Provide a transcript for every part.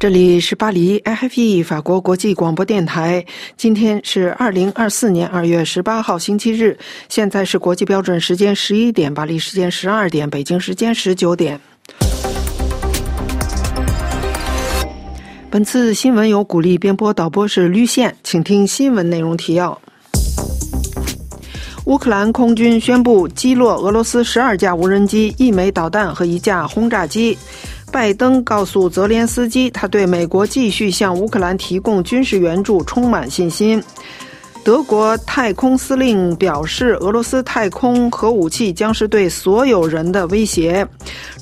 这里是巴黎 IFE 法国国际广播电台。今天是二零二四年二月十八号星期日，现在是国际标准时间十一点，巴黎时间十二点，北京时间十九点。本次新闻由鼓励编播，导播是绿线，请听新闻内容提要。乌克兰空军宣布击落俄罗斯十二架无人机、一枚导弹和一架轰炸机。拜登告诉泽连斯基，他对美国继续向乌克兰提供军事援助充满信心。德国太空司令表示，俄罗斯太空核武器将是对所有人的威胁。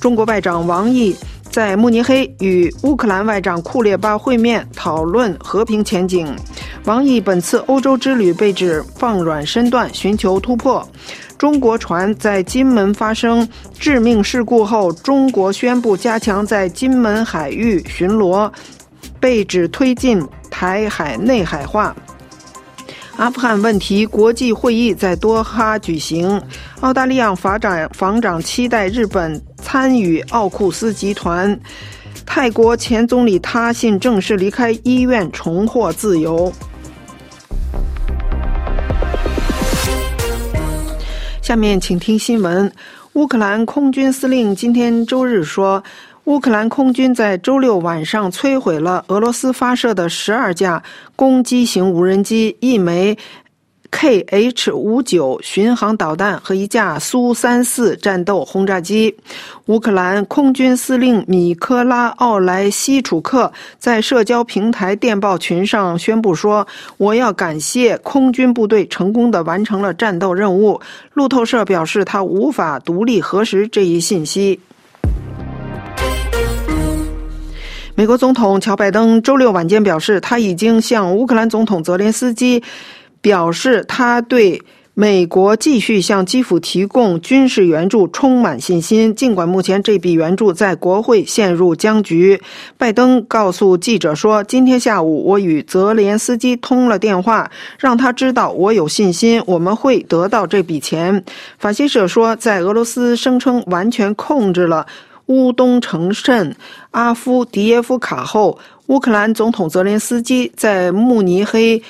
中国外长王毅在慕尼黑与乌克兰外长库列巴会面，讨论和平前景。王毅本次欧洲之旅被指放软身段，寻求突破。中国船在金门发生致命事故后，中国宣布加强在金门海域巡逻，被指推进台海内海化。阿富汗问题国际会议在多哈举行，澳大利亚法长防长期待日本参与奥库斯集团。泰国前总理他信正式离开医院，重获自由。下面请听新闻。乌克兰空军司令今天周日说，乌克兰空军在周六晚上摧毁了俄罗斯发射的十二架攻击型无人机，一枚。Kh 五九巡航导弹和一架苏三四战斗轰炸机。乌克兰空军司令米科拉奥莱西楚克在社交平台电报群上宣布说：“我要感谢空军部队成功的完成了战斗任务。”路透社表示，他无法独立核实这一信息。美国总统乔拜登周六晚间表示，他已经向乌克兰总统泽连斯基。表示他对美国继续向基辅提供军事援助充满信心，尽管目前这笔援助在国会陷入僵局。拜登告诉记者说：“今天下午，我与泽连斯基通了电话，让他知道我有信心，我们会得到这笔钱。”法新社说，在俄罗斯声称完全控制了乌东城镇阿夫迪耶夫卡后，乌克兰总统泽连斯基在慕尼黑。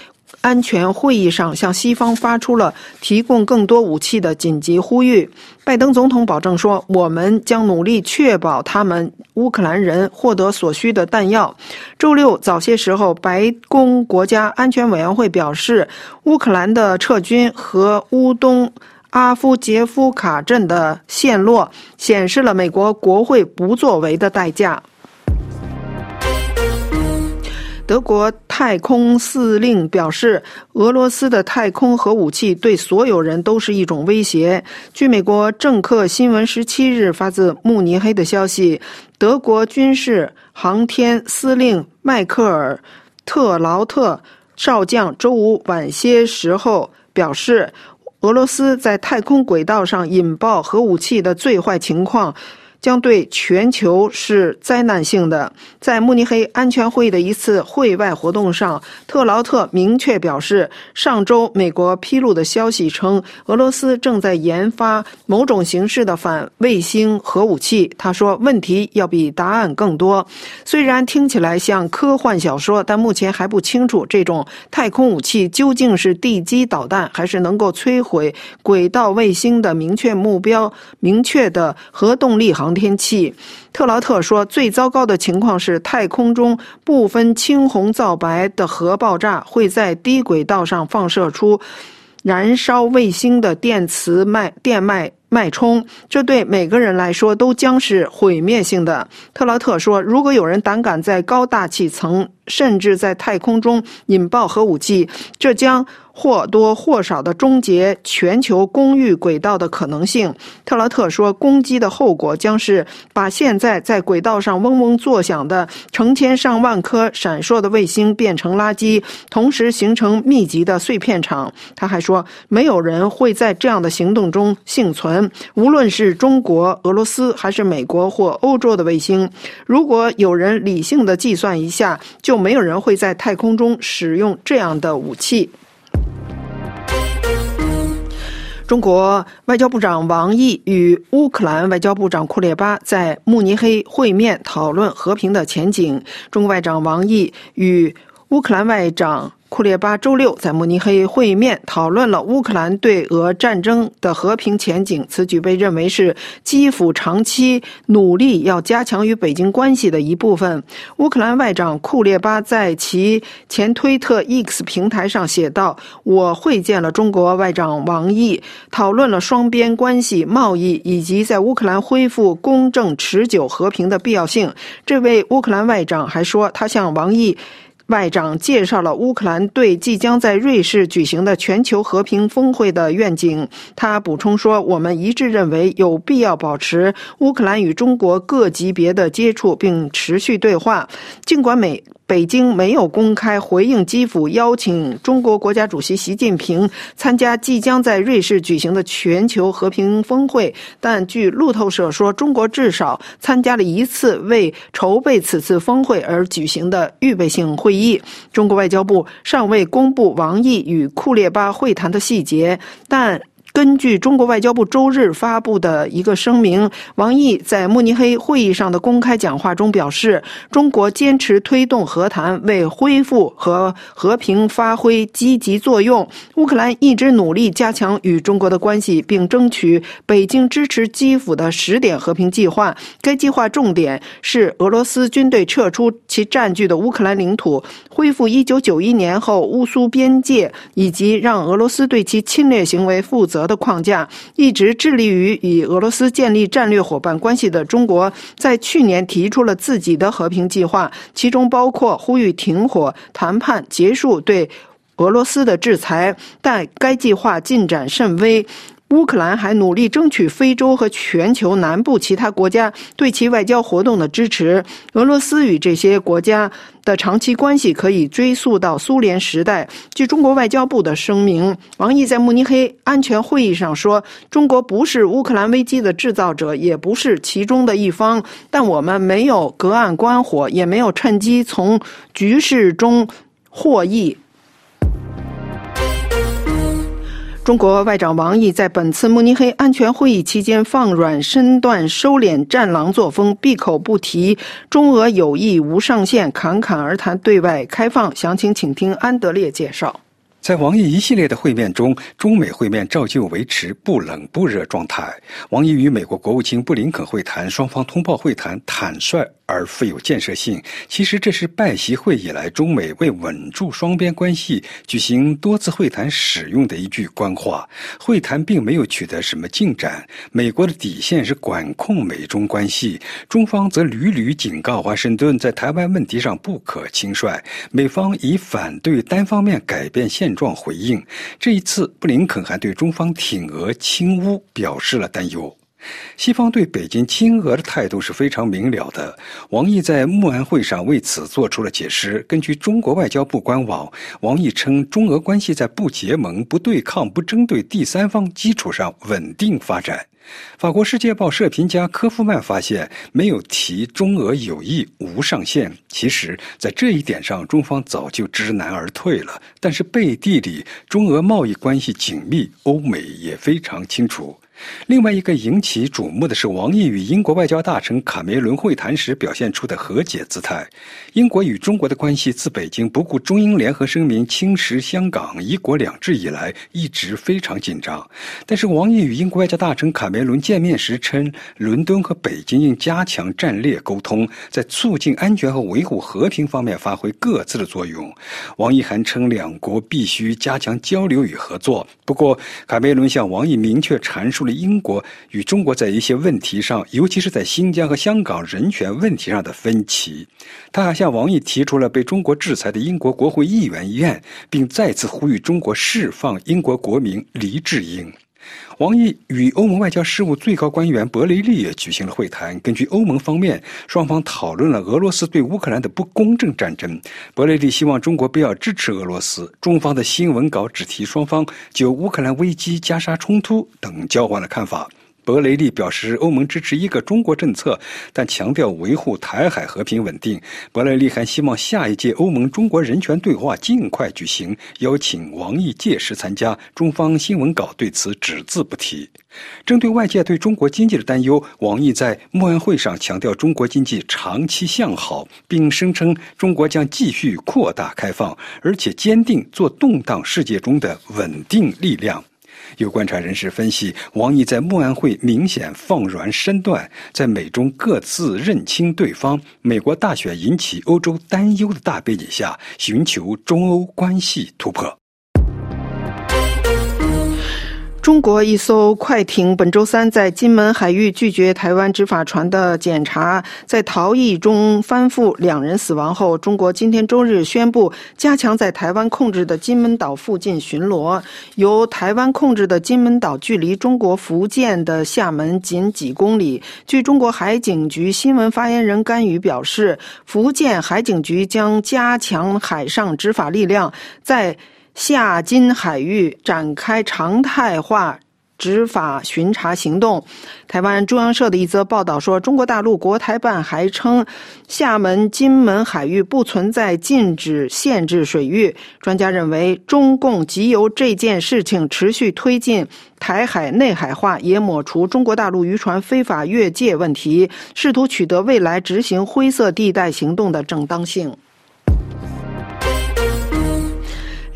安全会议上向西方发出了提供更多武器的紧急呼吁。拜登总统保证说：“我们将努力确保他们乌克兰人获得所需的弹药。”周六早些时候，白宫国家安全委员会表示，乌克兰的撤军和乌东阿夫杰夫卡镇的陷落显示了美国国会不作为的代价。德国太空司令表示，俄罗斯的太空核武器对所有人都是一种威胁。据美国政客新闻十七日发自慕尼黑的消息，德国军事航天司令迈克尔·特劳特少将周五晚些时候表示，俄罗斯在太空轨道上引爆核武器的最坏情况。将对全球是灾难性的。在慕尼黑安全会议的一次会外活动上，特劳特明确表示，上周美国披露的消息称，俄罗斯正在研发某种形式的反卫星核武器。他说：“问题要比答案更多。虽然听起来像科幻小说，但目前还不清楚这种太空武器究竟是地基导弹，还是能够摧毁轨道卫星的明确目标、明确的核动力航。”航天器，特劳特说，最糟糕的情况是太空中不分青红皂白的核爆炸会在低轨道上放射出燃烧卫星的电磁脉电脉。脉冲，这对每个人来说都将是毁灭性的。特劳特说：“如果有人胆敢在高大气层，甚至在太空中引爆核武器，这将或多或少的终结全球公寓轨道的可能性。”特劳特说：“攻击的后果将是把现在在轨道上嗡嗡作响的成千上万颗闪烁的卫星变成垃圾，同时形成密集的碎片场。”他还说：“没有人会在这样的行动中幸存。”无论是中国、俄罗斯还是美国或欧洲的卫星，如果有人理性的计算一下，就没有人会在太空中使用这样的武器。中国外交部长王毅与乌克兰外交部长库列巴在慕尼黑会面，讨论和平的前景。中国外长王毅与乌克兰外长。库列巴周六在慕尼黑会面，讨论了乌克兰对俄战争的和平前景。此举被认为是基辅长期努力要加强与北京关系的一部分。乌克兰外长库列巴在其前推特 X 平台上写道：“我会见了中国外长王毅，讨论了双边关系、贸易以及在乌克兰恢复公正、持久和平的必要性。”这位乌克兰外长还说，他向王毅。外长介绍了乌克兰对即将在瑞士举行的全球和平峰会的愿景。他补充说：“我们一致认为有必要保持乌克兰与中国各级别的接触，并持续对话。尽管美。”北京没有公开回应基辅邀请中国国家主席习近平参加即将在瑞士举行的全球和平峰会，但据路透社说，中国至少参加了一次为筹备此次峰会而举行的预备性会议。中国外交部尚未公布王毅与库列巴会谈的细节，但。根据中国外交部周日发布的一个声明，王毅在慕尼黑会议上的公开讲话中表示，中国坚持推动和谈，为恢复和和平发挥积极作用。乌克兰一直努力加强与中国的关系，并争取北京支持基辅的十点和平计划。该计划重点是俄罗斯军队撤出其占据的乌克兰领土，恢复1991年后乌苏边界，以及让俄罗斯对其侵略行为负责。的框架一直致力于与俄罗斯建立战略伙伴关系的中国，在去年提出了自己的和平计划，其中包括呼吁停火谈判、结束对俄罗斯的制裁，但该计划进展甚微。乌克兰还努力争取非洲和全球南部其他国家对其外交活动的支持。俄罗斯与这些国家的长期关系可以追溯到苏联时代。据中国外交部的声明，王毅在慕尼黑安全会议上说：“中国不是乌克兰危机的制造者，也不是其中的一方，但我们没有隔岸观火，也没有趁机从局势中获益。”中国外长王毅在本次慕尼黑安全会议期间放软身段、收敛战狼作风，闭口不提中俄友谊无上限，侃侃而谈对外开放。详情请听安德烈介绍。在王毅一系列的会面中，中美会面照旧维持不冷不热状态。王毅与美国国务卿布林肯会谈，双方通报会谈坦率。而富有建设性。其实这是拜习会以来中美为稳住双边关系举行多次会谈使用的一句官话。会谈并没有取得什么进展。美国的底线是管控美中关系，中方则屡屡警告华盛顿在台湾问题上不可轻率。美方以反对单方面改变现状回应。这一次，布林肯还对中方挺俄亲乌表示了担忧。西方对北京亲俄的态度是非常明了的。王毅在慕安会上为此做出了解释。根据中国外交部官网，王毅称，中俄关系在不结盟、不对抗、不针对第三方基础上稳定发展。法国《世界报》社评家科夫曼发现，没有提中俄友谊无上限。其实，在这一点上，中方早就知难而退了。但是背地里，中俄贸易关系紧密，欧美也非常清楚。另外一个引起瞩目的是，王毅与英国外交大臣卡梅伦会谈时表现出的和解姿态。英国与中国的关系自北京不顾中英联合声明侵蚀香港“一国两制”以来，一直非常紧张。但是，王毅与英国外交大臣卡梅伦见面时称，伦敦和北京应加强战略沟通，在促进安全和维护和平方面发挥各自的作用。王毅还称，两国必须加强交流与合作。不过，卡梅伦向王毅明确阐述。英国与中国在一些问题上，尤其是在新疆和香港人权问题上的分歧，他还向王毅提出了被中国制裁的英国国会议员议案，并再次呼吁中国释放英国国民黎智英。王毅与欧盟外交事务最高官员博雷利也举行了会谈。根据欧盟方面，双方讨论了俄罗斯对乌克兰的不公正战争。博雷利希望中国不要支持俄罗斯。中方的新闻稿只提双方就乌克兰危机、加沙冲突等交换了看法。博雷利表示，欧盟支持一个中国政策，但强调维护台海和平稳定。博雷利还希望下一届欧盟中国人权对话尽快举行，邀请王毅届时参加。中方新闻稿对此只字不提。针对外界对中国经济的担忧，王毅在慕安会上强调中国经济长期向好，并声称中国将继续扩大开放，而且坚定做动荡世界中的稳定力量。有观察人士分析，王毅在慕安会明显放软身段，在美中各自认清对方、美国大选引起欧洲担忧的大背景下，寻求中欧关系突破。中国一艘快艇本周三在金门海域拒绝台湾执法船的检查，在逃逸中翻覆，两人死亡后，中国今天周日宣布加强在台湾控制的金门岛附近巡逻。由台湾控制的金门岛距离中国福建的厦门仅几公里。据中国海警局新闻发言人甘宇表示，福建海警局将加强海上执法力量，在。下金海域展开常态化执法巡查行动。台湾中央社的一则报道说，中国大陆国台办还称，厦门、金门海域不存在禁止、限制水域。专家认为，中共即由这件事情持续推进台海内海化，也抹除中国大陆渔船非法越界问题，试图取得未来执行灰色地带行动的正当性。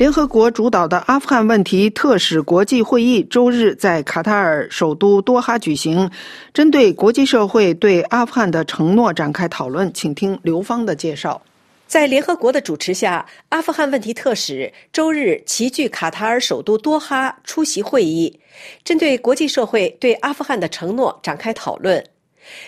联合国主导的阿富汗问题特使国际会议周日在卡塔尔首都多哈举行，针对国际社会对阿富汗的承诺展开讨论。请听刘芳的介绍。在联合国的主持下，阿富汗问题特使周日齐聚卡塔尔首都多哈出席会议，针对国际社会对阿富汗的承诺展开讨论。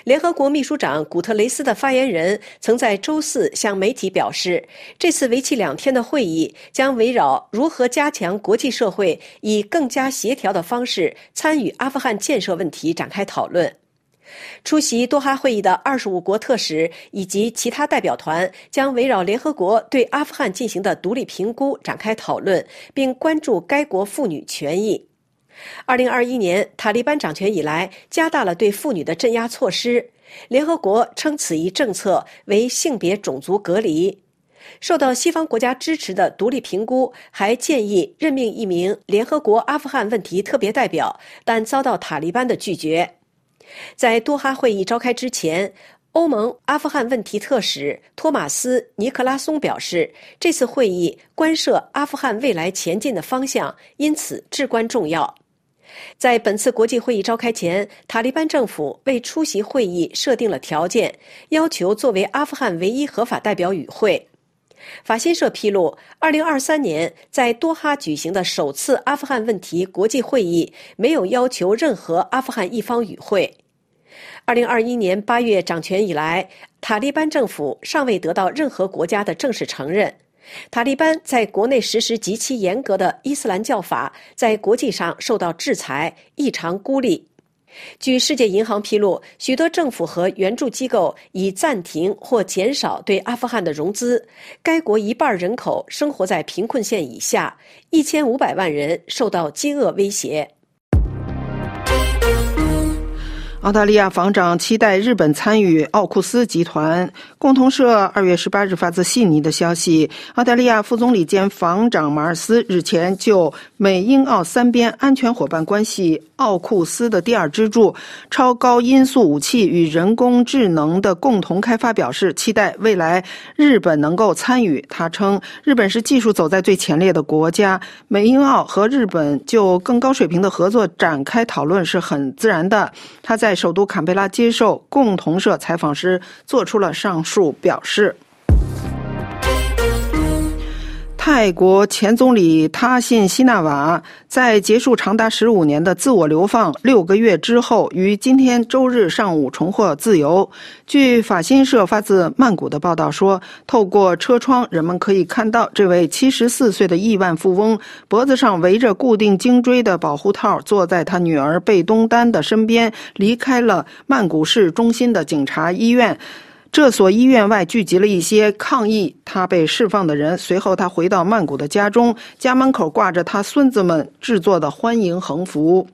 联合国秘书长古特雷斯的发言人曾在周四向媒体表示，这次为期两天的会议将围绕如何加强国际社会以更加协调的方式参与阿富汗建设问题展开讨论。出席多哈会议的二十五国特使以及其他代表团将围绕联合国对阿富汗进行的独立评估展开讨论，并关注该国妇女权益。二零二一年塔利班掌权以来，加大了对妇女的镇压措施。联合国称此一政策为性别种族隔离。受到西方国家支持的独立评估还建议任命一名联合国阿富汗问题特别代表，但遭到塔利班的拒绝。在多哈会议召开之前，欧盟阿富汗问题特使托马斯·尼克拉松表示，这次会议关涉阿富汗未来前进的方向，因此至关重要。在本次国际会议召开前，塔利班政府为出席会议设定了条件，要求作为阿富汗唯一合法代表与会。法新社披露，2023年在多哈举行的首次阿富汗问题国际会议没有要求任何阿富汗一方与会。2021年8月掌权以来，塔利班政府尚未得到任何国家的正式承认。塔利班在国内实施极其严格的伊斯兰教法，在国际上受到制裁，异常孤立。据世界银行披露，许多政府和援助机构已暂停或减少对阿富汗的融资。该国一半人口生活在贫困线以下，一千五百万人受到饥饿威胁。澳大利亚防长期待日本参与奥库斯集团。共同社二月十八日发自悉尼的消息：澳大利亚副总理兼防长马尔斯日前就美英澳三边安全伙伴关系奥库斯的第二支柱——超高音速武器与人工智能的共同开发表示，期待未来日本能够参与。他称，日本是技术走在最前列的国家，美英澳和日本就更高水平的合作展开讨论是很自然的。他在首都坎贝拉接受共同社采访时，做出了上述表示。泰国前总理他信希纳瓦在结束长达十五年的自我流放六个月之后，于今天周日上午重获自由。据法新社发自曼谷的报道说，透过车窗，人们可以看到这位七十四岁的亿万富翁脖子上围着固定颈椎的保护套，坐在他女儿贝东丹的身边，离开了曼谷市中心的警察医院。这所医院外聚集了一些抗议他被释放的人。随后，他回到曼谷的家中，家门口挂着他孙子们制作的欢迎横幅。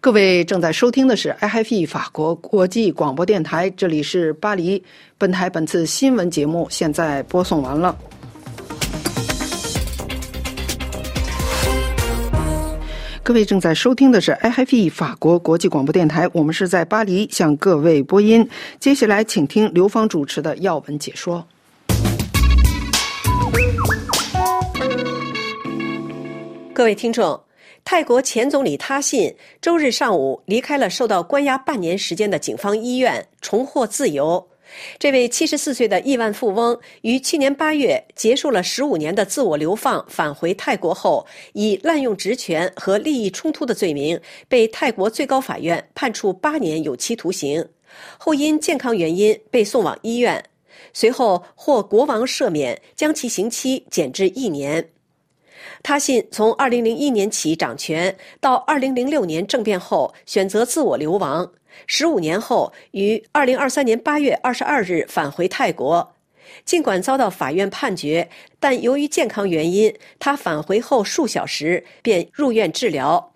各位正在收听的是 IFE 法国国际广播电台，这里是巴黎。本台本次新闻节目现在播送完了。各位正在收听的是 IFE 法国国际广播电台，我们是在巴黎向各位播音。接下来，请听刘芳主持的要闻解说。各位听众。泰国前总理他信周日上午离开了受到关押半年时间的警方医院，重获自由。这位七十四岁的亿万富翁于去年八月结束了十五年的自我流放，返回泰国后，以滥用职权和利益冲突的罪名被泰国最高法院判处八年有期徒刑，后因健康原因被送往医院，随后获国王赦免，将其刑期减至一年。他信从2001年起掌权，到2006年政变后选择自我流亡。十五年后，于二零二三年八月二十二日返回泰国。尽管遭到法院判决，但由于健康原因，他返回后数小时便入院治疗。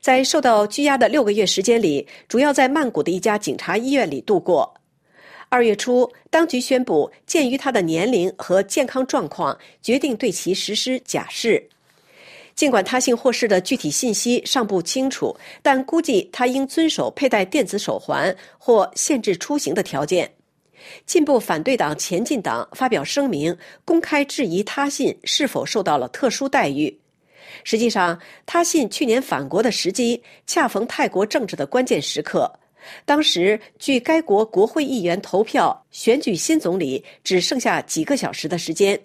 在受到拘押的六个月时间里，主要在曼谷的一家警察医院里度过。二月初，当局宣布，鉴于他的年龄和健康状况，决定对其实施假释。尽管他信获释的具体信息尚不清楚，但估计他应遵守佩戴电子手环或限制出行的条件。进步反对党前进党发表声明，公开质疑他信是否受到了特殊待遇。实际上，他信去年返国的时机恰逢泰国政治的关键时刻，当时距该国国会议员投票选举新总理只剩下几个小时的时间，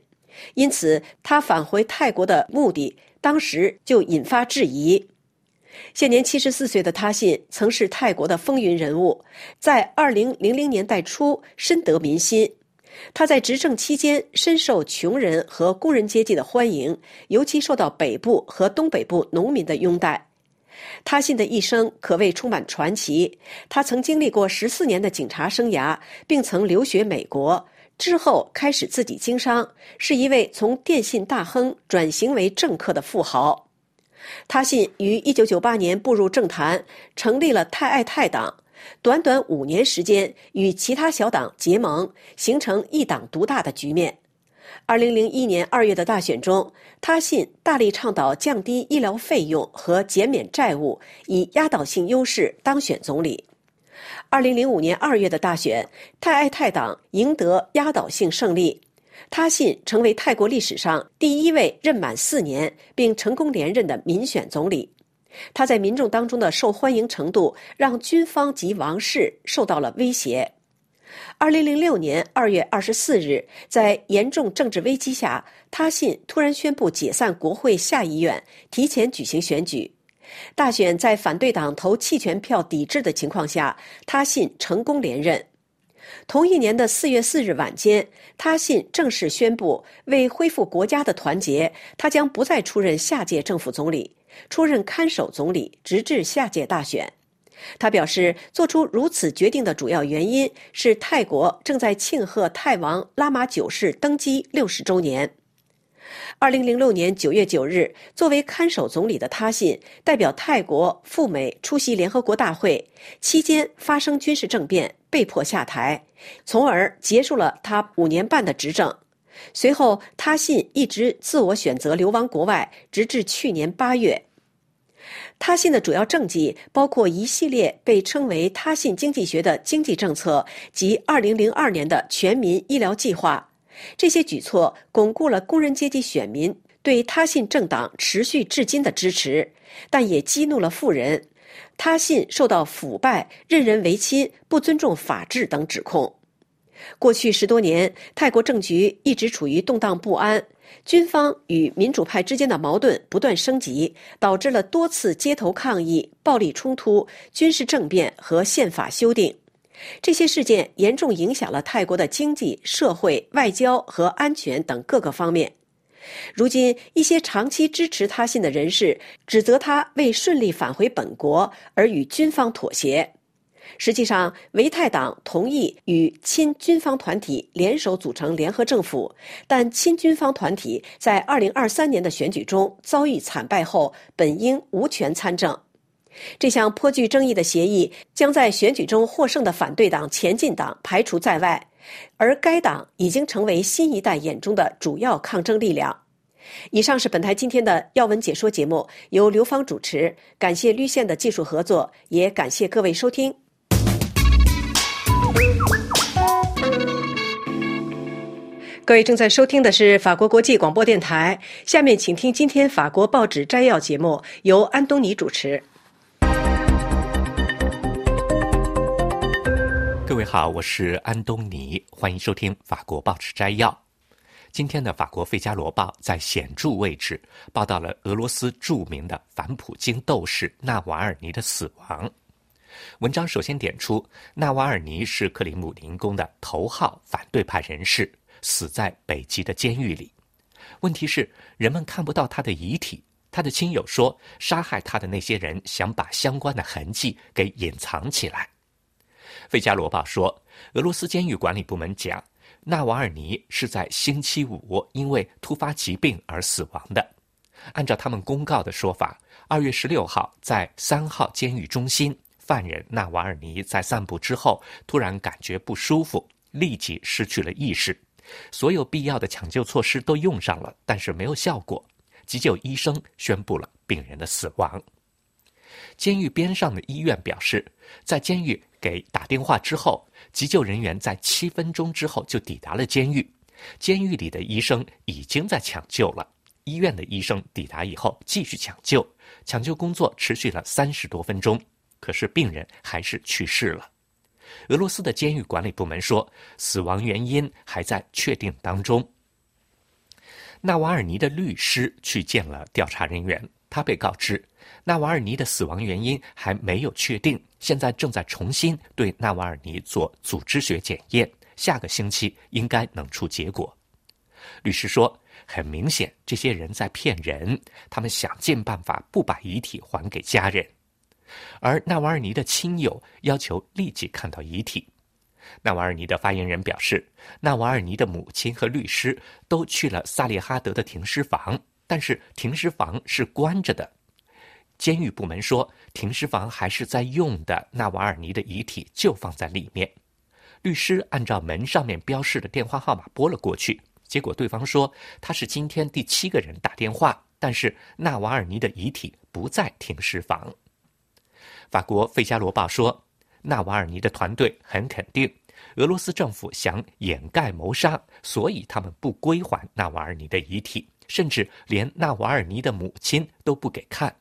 因此他返回泰国的目的。当时就引发质疑。现年七十四岁的他信曾是泰国的风云人物，在二零零零年代初深得民心。他在执政期间深受穷人和工人阶级的欢迎，尤其受到北部和东北部农民的拥戴。他信的一生可谓充满传奇。他曾经历过十四年的警察生涯，并曾留学美国。之后开始自己经商，是一位从电信大亨转型为政客的富豪。他信于一九九八年步入政坛，成立了泰爱泰党，短短五年时间与其他小党结盟，形成一党独大的局面。二零零一年二月的大选中，他信大力倡导降低医疗费用和减免债务，以压倒性优势当选总理。二零零五年二月的大选，泰爱泰党赢得压倒性胜利，他信成为泰国历史上第一位任满四年并成功连任的民选总理。他在民众当中的受欢迎程度，让军方及王室受到了威胁。二零零六年二月二十四日，在严重政治危机下，他信突然宣布解散国会下议院，提前举行选举。大选在反对党投弃权票抵制的情况下，他信成功连任。同一年的四月四日晚间，他信正式宣布，为恢复国家的团结，他将不再出任下届政府总理，出任看守总理，直至下届大选。他表示，做出如此决定的主要原因是泰国正在庆贺泰王拉玛九世登基六十周年。二零零六年九月九日，作为看守总理的他信代表泰国赴美出席联合国大会，期间发生军事政变，被迫下台，从而结束了他五年半的执政。随后，他信一直自我选择流亡国外，直至去年八月。他信的主要政绩包括一系列被称为“他信经济学”的经济政策及二零零二年的全民医疗计划。这些举措巩固了工人阶级选民对他信政党持续至今的支持，但也激怒了富人。他信受到腐败、任人唯亲、不尊重法治等指控。过去十多年，泰国政局一直处于动荡不安，军方与民主派之间的矛盾不断升级，导致了多次街头抗议、暴力冲突、军事政变和宪法修订。这些事件严重影响了泰国的经济社会、外交和安全等各个方面。如今，一些长期支持他信的人士指责他为顺利返回本国而与军方妥协。实际上，维泰党同意与亲军方团体联手组成联合政府，但亲军方团体在2023年的选举中遭遇惨败后，本应无权参政。这项颇具争议的协议将在选举中获胜的反对党前进党排除在外，而该党已经成为新一代眼中的主要抗争力量。以上是本台今天的要闻解说节目，由刘芳主持。感谢绿线的技术合作，也感谢各位收听。各位正在收听的是法国国际广播电台，下面请听今天法国报纸摘要节目，由安东尼主持。各位好，我是安东尼，欢迎收听法国报纸摘要。今天的法国《费加罗报》在显著位置报道了俄罗斯著名的反普京斗士纳瓦尔尼的死亡。文章首先点出，纳瓦尔尼是克里姆林宫的头号反对派人士，死在北极的监狱里。问题是，人们看不到他的遗体。他的亲友说，杀害他的那些人想把相关的痕迹给隐藏起来。《费加罗报》说，俄罗斯监狱管理部门讲。纳瓦尔尼是在星期五因为突发疾病而死亡的。按照他们公告的说法，二月十六号在三号监狱中心，犯人纳瓦尔尼在散步之后突然感觉不舒服，立即失去了意识。所有必要的抢救措施都用上了，但是没有效果。急救医生宣布了病人的死亡。监狱边上的医院表示，在监狱给打电话之后。急救人员在七分钟之后就抵达了监狱，监狱里的医生已经在抢救了。医院的医生抵达以后继续抢救，抢救工作持续了三十多分钟，可是病人还是去世了。俄罗斯的监狱管理部门说，死亡原因还在确定当中。纳瓦尔尼的律师去见了调查人员，他被告知。纳瓦尔尼的死亡原因还没有确定，现在正在重新对纳瓦尔尼做组织学检验，下个星期应该能出结果。律师说：“很明显，这些人在骗人，他们想尽办法不把遗体还给家人。”而纳瓦尔尼的亲友要求立即看到遗体。纳瓦尔尼的发言人表示，纳瓦尔尼的母亲和律师都去了萨利哈德的停尸房，但是停尸房是关着的。监狱部门说，停尸房还是在用的，纳瓦尔尼的遗体就放在里面。律师按照门上面标示的电话号码拨了过去，结果对方说他是今天第七个人打电话，但是纳瓦尔尼的遗体不在停尸房。法国《费加罗报》说，纳瓦尔尼的团队很肯定，俄罗斯政府想掩盖谋杀，所以他们不归还纳瓦尔尼的遗体，甚至连纳瓦尔尼的母亲都不给看。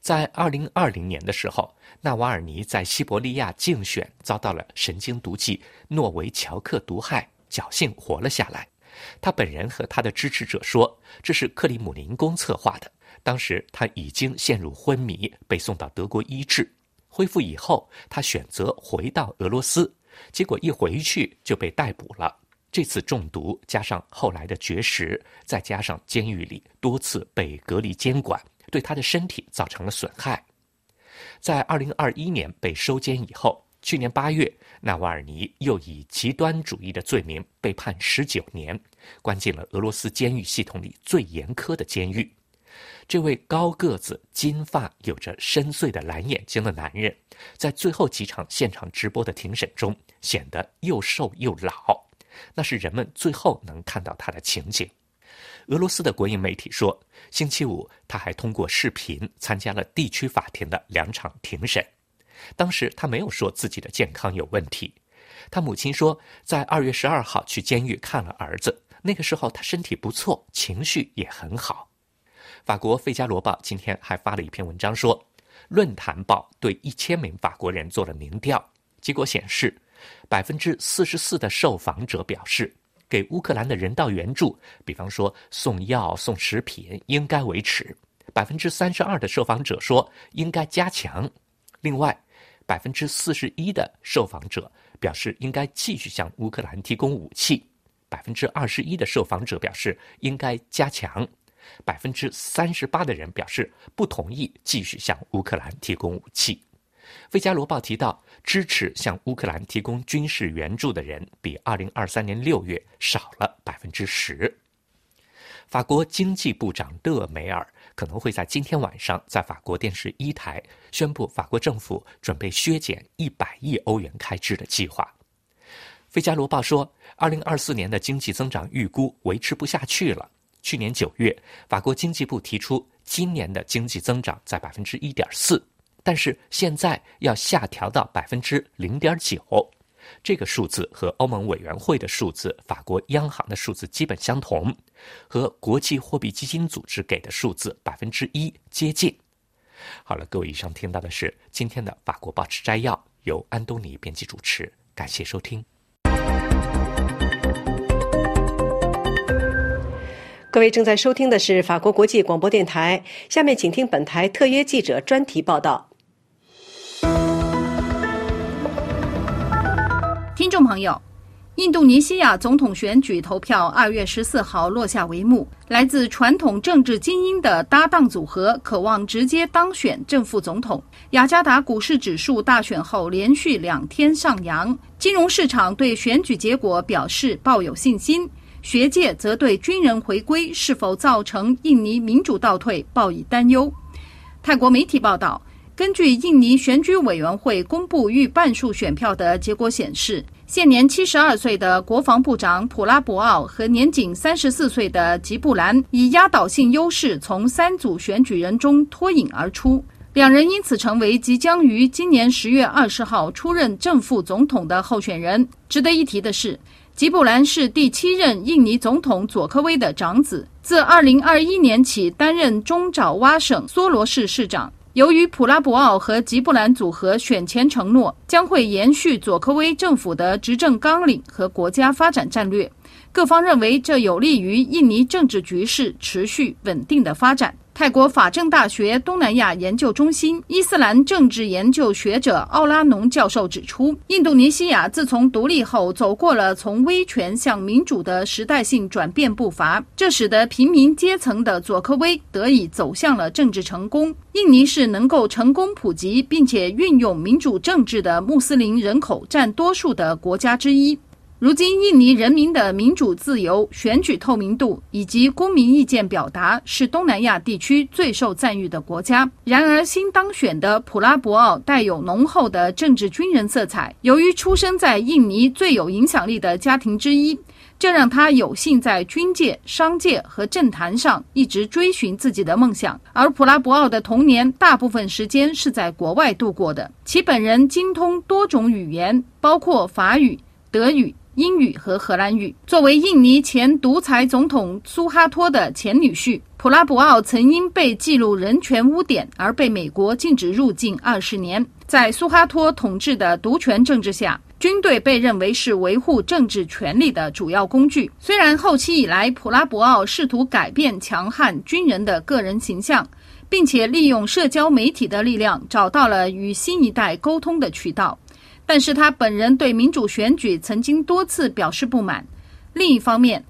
在二零二零年的时候，纳瓦尔尼在西伯利亚竞选遭到了神经毒剂诺维乔克毒害，侥幸活了下来。他本人和他的支持者说，这是克里姆林宫策划的。当时他已经陷入昏迷，被送到德国医治。恢复以后，他选择回到俄罗斯，结果一回去就被逮捕了。这次中毒加上后来的绝食，再加上监狱里多次被隔离监管。对他的身体造成了损害，在二零二一年被收监以后，去年八月，纳瓦尔尼又以极端主义的罪名被判十九年，关进了俄罗斯监狱系统里最严苛的监狱。这位高个子、金发、有着深邃的蓝眼睛的男人，在最后几场现场直播的庭审中显得又瘦又老，那是人们最后能看到他的情景。俄罗斯的国营媒体说，星期五他还通过视频参加了地区法庭的两场庭审。当时他没有说自己的健康有问题。他母亲说，在二月十二号去监狱看了儿子，那个时候他身体不错，情绪也很好。法国《费加罗报》今天还发了一篇文章说，《论坛报》对一千名法国人做了民调，结果显示，百分之四十四的受访者表示。给乌克兰的人道援助，比方说送药、送食品，应该维持。百分之三十二的受访者说应该加强。另外，百分之四十一的受访者表示应该继续向乌克兰提供武器。百分之二十一的受访者表示应该加强。百分之三十八的人表示不同意继续向乌克兰提供武器。《费加罗报》提到，支持向乌克兰提供军事援助的人比2023年6月少了百分之十。法国经济部长勒梅尔可能会在今天晚上在法国电视一台宣布法国政府准备削减一百亿欧元开支的计划。《费加罗报》说，二零二四年的经济增长预估维持不下去了。去年九月，法国经济部提出今年的经济增长在百分之一点四，但是现在要下调到百分之零点九。这个数字和欧盟委员会的数字、法国央行的数字基本相同，和国际货币基金组织给的数字百分之一接近。好了，各位，以上听到的是今天的法国报纸摘要，由安东尼编辑主持，感谢收听。各位正在收听的是法国国际广播电台，下面请听本台特约记者专题报道。听众朋友，印度尼西亚总统选举投票二月十四号落下帷幕。来自传统政治精英的搭档组合渴望直接当选正副总统。雅加达股市指数大选后连续两天上扬，金融市场对选举结果表示抱有信心，学界则对军人回归是否造成印尼民主倒退报以担忧。泰国媒体报道。根据印尼选举委员会公布逾半数选票的结果显示，现年七十二岁的国防部长普拉博奥和年仅三十四岁的吉布兰以压倒性优势从三组选举人中脱颖而出，两人因此成为即将于今年十月二十号出任正副总统的候选人。值得一提的是，吉布兰是第七任印尼总统佐科威的长子，自二零二一年起担任中爪哇省梭罗市市长。由于普拉博奥和吉布兰组合选前承诺将会延续佐科威政府的执政纲领和国家发展战略，各方认为这有利于印尼政治局势持续稳定的发展。泰国法政大学东南亚研究中心伊斯兰政治研究学者奥拉农教授指出，印度尼西亚自从独立后走过了从威权向民主的时代性转变步伐，这使得平民阶层的佐科威得以走向了政治成功。印尼是能够成功普及并且运用民主政治的穆斯林人口占多数的国家之一。如今，印尼人民的民主自由、选举透明度以及公民意见表达是东南亚地区最受赞誉的国家。然而，新当选的普拉博奥带有浓厚的政治军人色彩。由于出生在印尼最有影响力的家庭之一，这让他有幸在军界、商界和政坛上一直追寻自己的梦想。而普拉博奥的童年大部分时间是在国外度过的，其本人精通多种语言，包括法语、德语。英语和荷兰语。作为印尼前独裁总统苏哈托的前女婿，普拉博奥曾因被记录人权污点而被美国禁止入境二十年。在苏哈托统治的独权政治下，军队被认为是维护政治权力的主要工具。虽然后期以来，普拉博奥试图改变强悍军人的个人形象，并且利用社交媒体的力量找到了与新一代沟通的渠道。但是他本人对民主选举曾经多次表示不满。另一方面，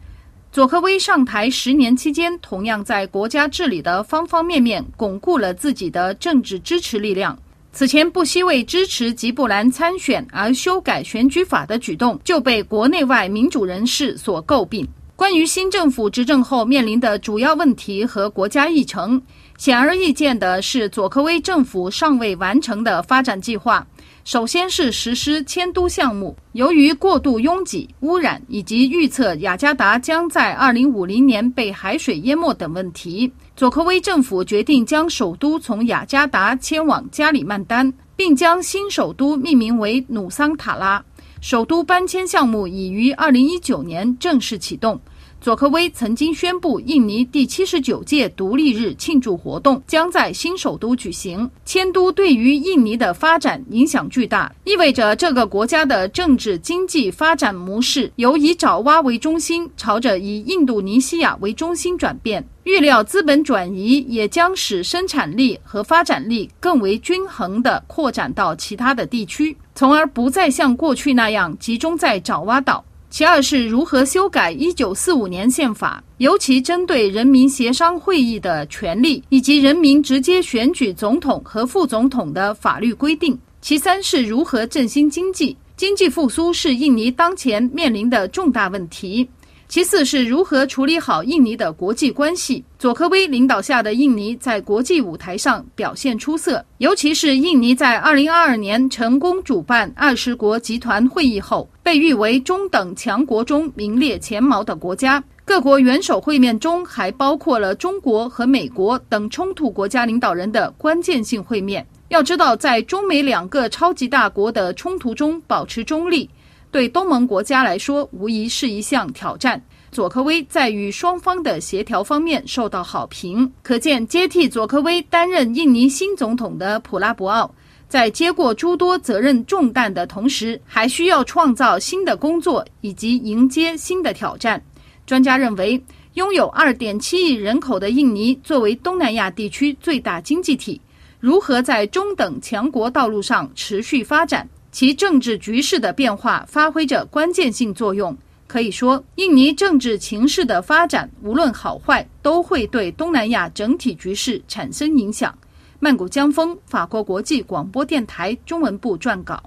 佐科威上台十年期间，同样在国家治理的方方面面巩固了自己的政治支持力量。此前不惜为支持吉布兰参选而修改选举法的举动，就被国内外民主人士所诟病。关于新政府执政后面临的主要问题和国家议程，显而易见的是，佐科威政府尚未完成的发展计划。首先是实施迁都项目，由于过度拥挤、污染以及预测雅加达将在2050年被海水淹没等问题，佐科威政府决定将首都从雅加达迁往加里曼丹，并将新首都命名为努桑塔拉。首都搬迁项目已于2019年正式启动。佐科威曾经宣布，印尼第七十九届独立日庆祝活动将在新首都举行。迁都对于印尼的发展影响巨大，意味着这个国家的政治经济发展模式由以爪哇为中心，朝着以印度尼西亚为中心转变。预料资本转移也将使生产力和发展力更为均衡地扩展到其他的地区，从而不再像过去那样集中在爪哇岛。其二是如何修改一九四五年宪法，尤其针对人民协商会议的权利以及人民直接选举总统和副总统的法律规定。其三是如何振兴经济，经济复苏是印尼当前面临的重大问题。其次是如何处理好印尼的国际关系。佐科威领导下的印尼在国际舞台上表现出色，尤其是印尼在2022年成功主办二十国集团会议后，被誉为中等强国中名列前茅的国家。各国元首会面中还包括了中国和美国等冲突国家领导人的关键性会面。要知道，在中美两个超级大国的冲突中保持中立。对东盟国家来说，无疑是一项挑战。佐科威在与双方的协调方面受到好评，可见接替佐科威担任印尼新总统的普拉博奥，在接过诸多责任重担的同时，还需要创造新的工作以及迎接新的挑战。专家认为，拥有2.7亿人口的印尼作为东南亚地区最大经济体，如何在中等强国道路上持续发展？其政治局势的变化发挥着关键性作用。可以说，印尼政治情势的发展，无论好坏，都会对东南亚整体局势产生影响。曼谷江峰，法国国际广播电台中文部撰稿。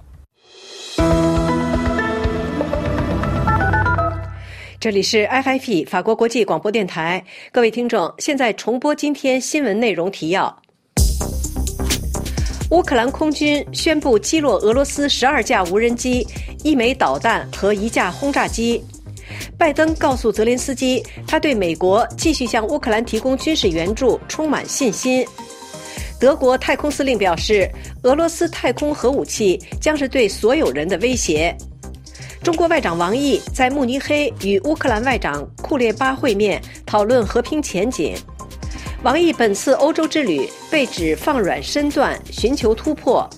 这里是 FIP 法国国际广播电台，各位听众，现在重播今天新闻内容提要。乌克兰空军宣布击落俄罗斯十二架无人机、一枚导弹和一架轰炸机。拜登告诉泽连斯基，他对美国继续向乌克兰提供军事援助充满信心。德国太空司令表示，俄罗斯太空核武器将是对所有人的威胁。中国外长王毅在慕尼黑与乌克兰外长库列巴会面，讨论和平前景。王毅本次欧洲之旅被指放软身段，寻求突破。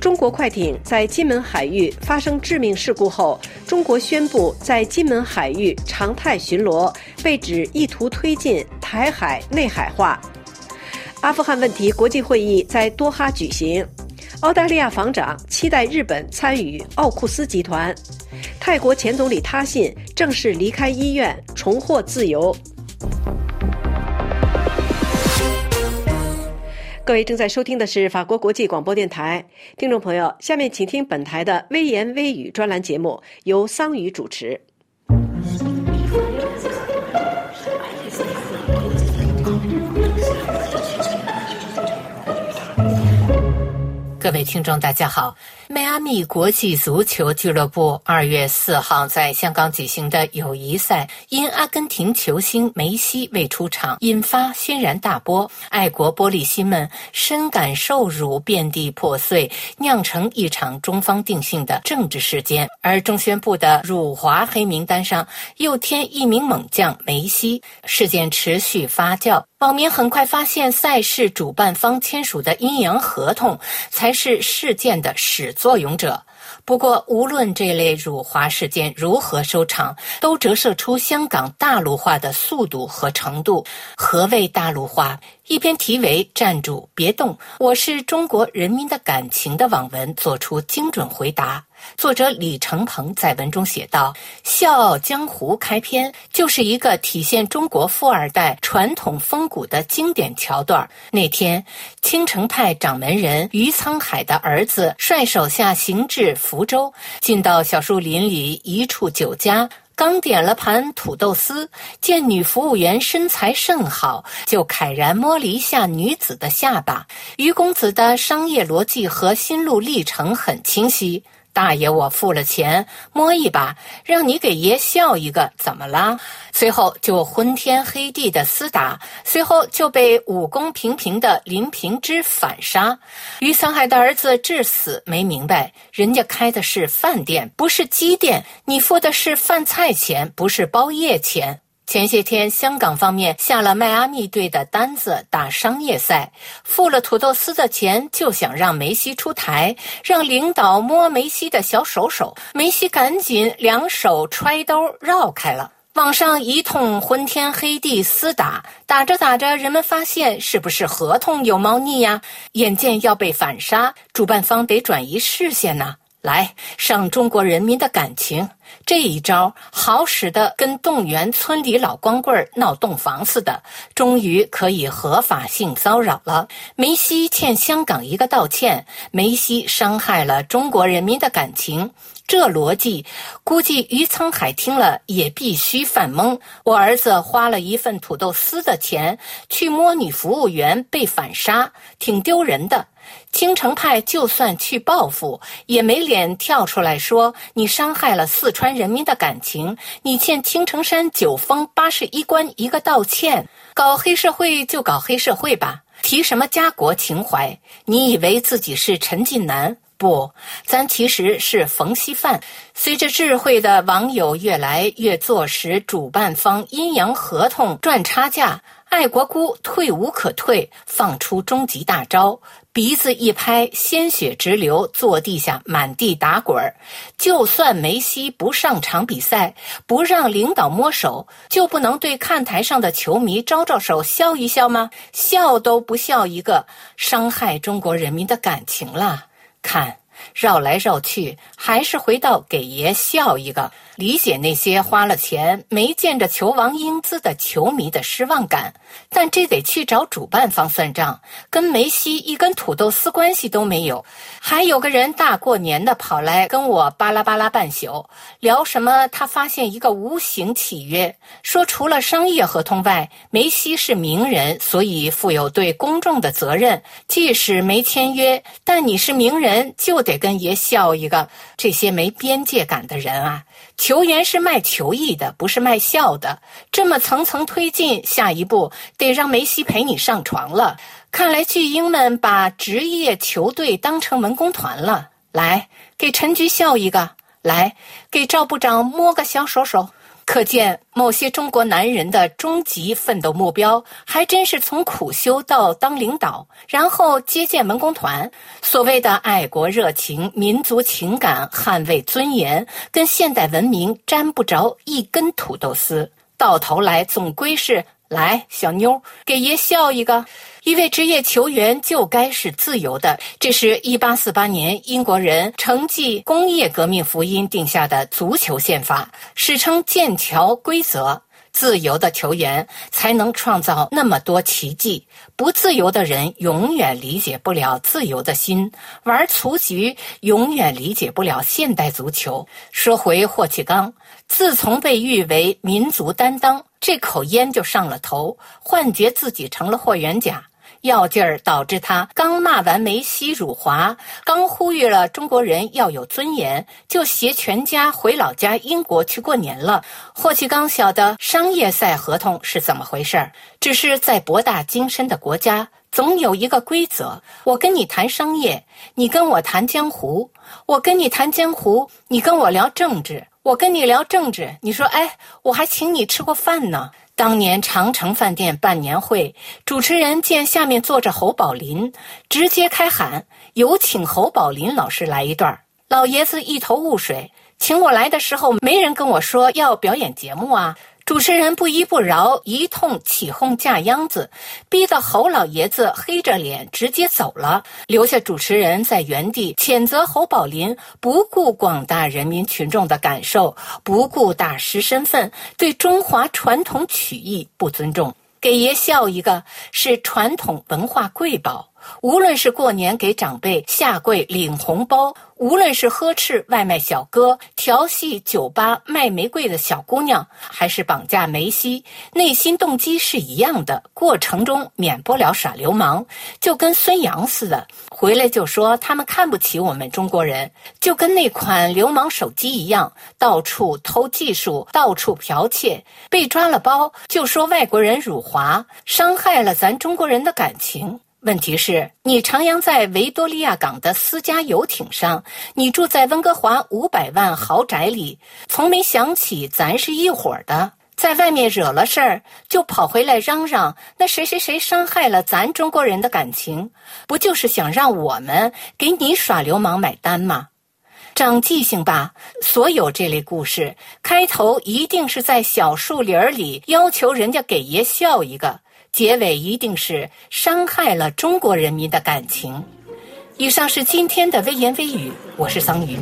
中国快艇在金门海域发生致命事故后，中国宣布在金门海域常态巡逻，被指意图推进台海内海化。阿富汗问题国际会议在多哈举行，澳大利亚防长期待日本参与奥库斯集团。泰国前总理他信正式离开医院，重获自由。各位正在收听的是法国国际广播电台，听众朋友，下面请听本台的微言微语专栏节目，由桑宇主持。各位听众，大家好。迈阿密国际足球俱乐部二月四号在香港举行的友谊赛，因阿根廷球星梅西未出场，引发轩然大波。爱国玻璃心们深感受辱，遍地破碎，酿成一场中方定性的政治事件。而中宣部的辱华黑名单上又添一名猛将梅西，事件持续发酵。网民很快发现，赛事主办方签署的阴阳合同才是事件的始。作作俑者。不过，无论这类辱华事件如何收场，都折射出香港大陆化的速度和程度。何谓大陆化？一篇题为“站住，别动，我是中国人民的感情”的网文做出精准回答。作者李承鹏在文中写道：“《笑傲江湖》开篇就是一个体现中国富二代传统风骨的经典桥段。那天，青城派掌门人于沧海的儿子率手下行至福州，进到小树林里一处酒家。”刚点了盘土豆丝，见女服务员身材甚好，就慨然摸了一下女子的下巴。于公子的商业逻辑和心路历程很清晰。大爷，我付了钱，摸一把，让你给爷笑一个，怎么啦？随后就昏天黑地的厮打，随后就被武功平平的林平之反杀。于沧海的儿子至死没明白，人家开的是饭店，不是鸡店，你付的是饭菜钱，不是包夜钱。前些天，香港方面下了迈阿密队的单子打商业赛，付了土豆丝的钱，就想让梅西出台，让领导摸梅西的小手手。梅西赶紧两手揣兜绕开了。网上一通昏天黑地厮打，打着打着，人们发现是不是合同有猫腻呀？眼见要被反杀，主办方得转移视线呐。来伤中国人民的感情，这一招好使得跟动员村里老光棍闹洞房似的，终于可以合法性骚扰了。梅西欠香港一个道歉，梅西伤害了中国人民的感情，这逻辑，估计于沧海听了也必须犯懵。我儿子花了一份土豆丝的钱去摸女服务员被反杀，挺丢人的。青城派就算去报复，也没脸跳出来说你伤害了四川人民的感情，你欠青城山九峰八十一关一个道歉。搞黑社会就搞黑社会吧，提什么家国情怀？你以为自己是陈近南？不，咱其实是冯锡范。随着智慧的网友越来越坐实主办方阴阳合同赚差价，爱国姑退无可退，放出终极大招，鼻子一拍，鲜血直流，坐地下满地打滚。就算梅西不上场比赛，不让领导摸手，就不能对看台上的球迷招招手、笑一笑吗？笑都不笑一个，伤害中国人民的感情了。看，绕来绕去，还是回到给爷笑一个。理解那些花了钱没见着球王英姿的球迷的失望感，但这得去找主办方算账，跟梅西一根土豆丝关系都没有。还有个人大过年的跑来跟我巴拉巴拉半宿，聊什么？他发现一个无形契约，说除了商业合同外，梅西是名人，所以负有对公众的责任。即使没签约，但你是名人，就得跟爷笑一个。这些没边界感的人啊！球员是卖球艺的，不是卖笑的。这么层层推进，下一步得让梅西陪你上床了。看来巨婴们把职业球队当成文工团了。来，给陈局笑一个；来，给赵部长摸个小手手。可见，某些中国男人的终极奋斗目标，还真是从苦修到当领导，然后接见文工团。所谓的爱国热情、民族情感、捍卫尊严，跟现代文明沾不着一根土豆丝。到头来，总归是来小妞给爷笑一个。一位职业球员就该是自由的，这是一八四八年英国人承继工业革命福音定下的足球宪法，史称剑桥规则。自由的球员才能创造那么多奇迹，不自由的人永远理解不了自由的心，玩蹴局永远理解不了现代足球。说回霍启刚，自从被誉为民族担当，这口烟就上了头，幻觉自己成了霍元甲。药劲儿导致他刚骂完梅西辱华，刚呼吁了中国人要有尊严，就携全家回老家英国去过年了。霍启刚晓得商业赛合同是怎么回事儿，只是在博大精深的国家，总有一个规则：我跟你谈商业，你跟我谈江湖；我跟你谈江湖，你跟我聊政治；我跟你聊政治，你说哎，我还请你吃过饭呢。当年长城饭店办年会，主持人见下面坐着侯宝林，直接开喊：“有请侯宝林老师来一段。”老爷子一头雾水，请我来的时候，没人跟我说要表演节目啊。主持人不依不饶，一通起哄架秧子，逼得侯老爷子黑着脸直接走了，留下主持人在原地谴责侯宝林不顾广大人民群众的感受，不顾大师身份，对中华传统曲艺不尊重。给爷笑一个，是传统文化瑰宝。无论是过年给长辈下跪领红包，无论是呵斥外卖小哥、调戏酒吧卖玫瑰的小姑娘，还是绑架梅西，内心动机是一样的。过程中免不了耍流氓，就跟孙杨似的，回来就说他们看不起我们中国人，就跟那款流氓手机一样，到处偷技术，到处剽窃，被抓了包就说外国人辱华，伤害了咱中国人的感情。问题是，你徜徉在维多利亚港的私家游艇上，你住在温哥华五百万豪宅里，从没想起咱是一伙的，在外面惹了事儿就跑回来嚷嚷那谁谁谁伤害了咱中国人的感情，不就是想让我们给你耍流氓买单吗？长记性吧，所有这类故事开头一定是在小树林里要求人家给爷笑一个。结尾一定是伤害了中国人民的感情。以上是今天的微言微语，我是桑榆。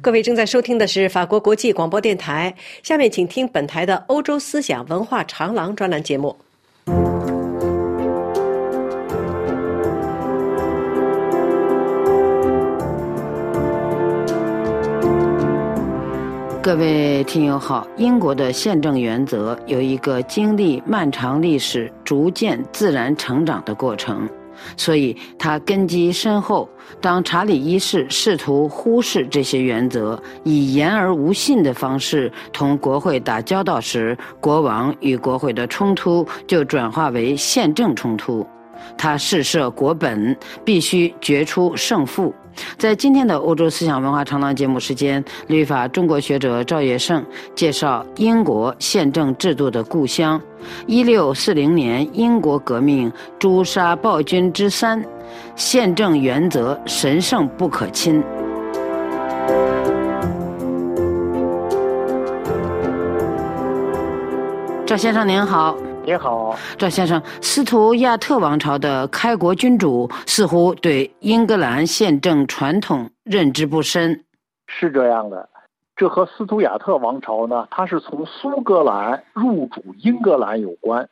各位正在收听的是法国国际广播电台，下面请听本台的欧洲思想文化长廊专栏节目。各位听友好，英国的宪政原则有一个经历漫长历史、逐渐自然成长的过程，所以它根基深厚。当查理一世试图忽视这些原则，以言而无信的方式同国会打交道时，国王与国会的冲突就转化为宪政冲突。他试射国本，必须决出胜负。在今天的欧洲思想文化长廊节目时间，律法中国学者赵业胜介绍英国宪政制度的故乡。一六四零年英国革命诛杀暴君之三，宪政原则神圣不可侵。赵先生您好。你好，赵先生。斯图亚特王朝的开国君主似乎对英格兰宪政传统认知不深。是这样的，这和斯图亚特王朝呢，它是从苏格兰入主英格兰有关，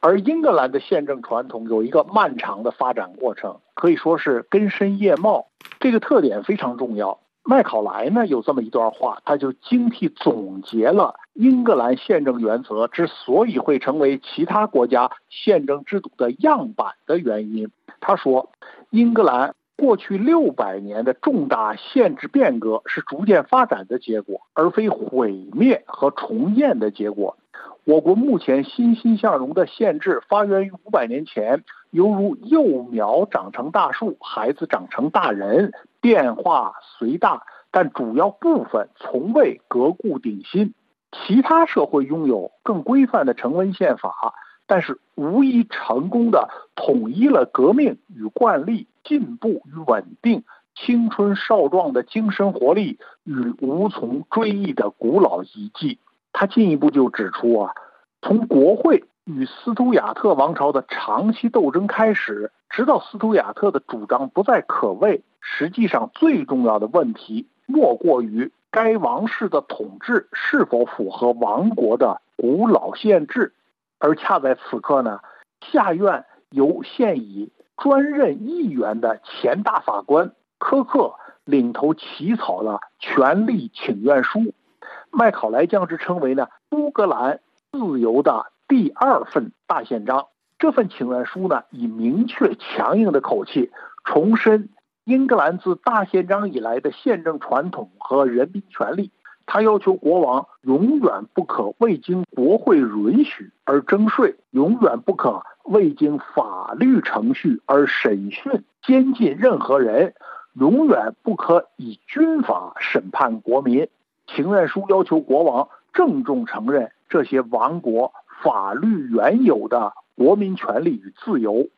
而英格兰的宪政传统有一个漫长的发展过程，可以说是根深叶茂。这个特点非常重要。麦考莱呢有这么一段话，他就精辟总结了英格兰宪政原则之所以会成为其他国家宪政制度的样板的原因。他说，英格兰过去六百年的重大宪制变革是逐渐发展的结果，而非毁灭和重建的结果。我国目前欣欣向荣的宪制发源于五百年前，犹如幼苗长成大树，孩子长成大人。变化虽大，但主要部分从未革故鼎新。其他社会拥有更规范的成文宪法，但是无一成功的统一了革命与惯例、进步与稳定、青春少壮的精神活力与无从追忆的古老遗迹。他进一步就指出啊，从国会与斯图亚特王朝的长期斗争开始，直到斯图亚特的主张不再可畏。实际上，最重要的问题莫过于该王室的统治是否符合王国的古老宪制。而恰在此刻呢，下院由现已专任议员的前大法官科克领头起草了权力请愿书，麦考莱将之称为呢苏格兰自由的第二份大宪章。这份请愿书呢，以明确强硬的口气重申。英格兰自大宪章以来的宪政传统和人民权利，他要求国王永远不可未经国会允许而征税，永远不可未经法律程序而审讯监禁任何人，永远不可以军法审判国民。请愿书要求国王郑重承认这些王国法律原有的国民权利与自由。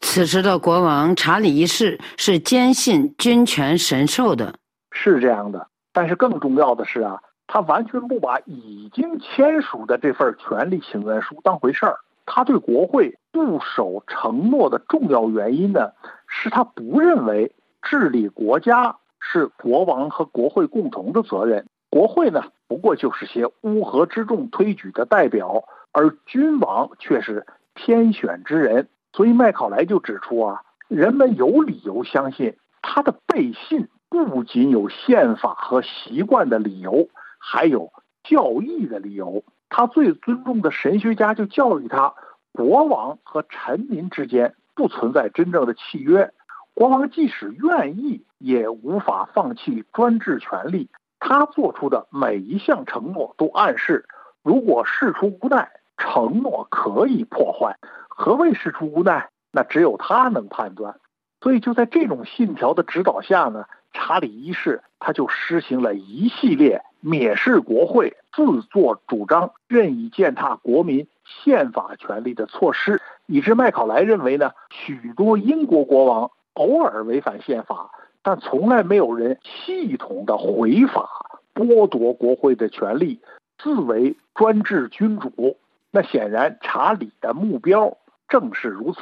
此时的国王查理一世是坚信君权神授的，是这样的。但是更重要的是啊，他完全不把已经签署的这份权利请愿书当回事儿。他对国会不守承诺的重要原因呢，是他不认为治理国家是国王和国会共同的责任。国会呢，不过就是些乌合之众推举的代表，而君王却是天选之人。所以麦考莱就指出啊，人们有理由相信他的背信不仅有宪法和习惯的理由，还有教义的理由。他最尊重的神学家就教育他，国王和臣民之间不存在真正的契约，国王即使愿意也无法放弃专制权利。他做出的每一项承诺都暗示，如果事出无奈，承诺可以破坏。何谓事出无奈？那只有他能判断。所以就在这种信条的指导下呢，查理一世他就实行了一系列蔑视国会、自作主张、任意践踏国民宪法权利的措施，以致麦考莱认为呢，许多英国国王偶尔违反宪法，但从来没有人系统的毁法剥夺国会的权利，自为专制君主。那显然，查理的目标。正是如此。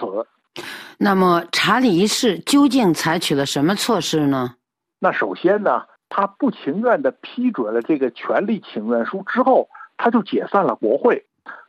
那么，查理一世究竟采取了什么措施呢？那首先呢，他不情愿地批准了这个权力请愿书之后，他就解散了国会。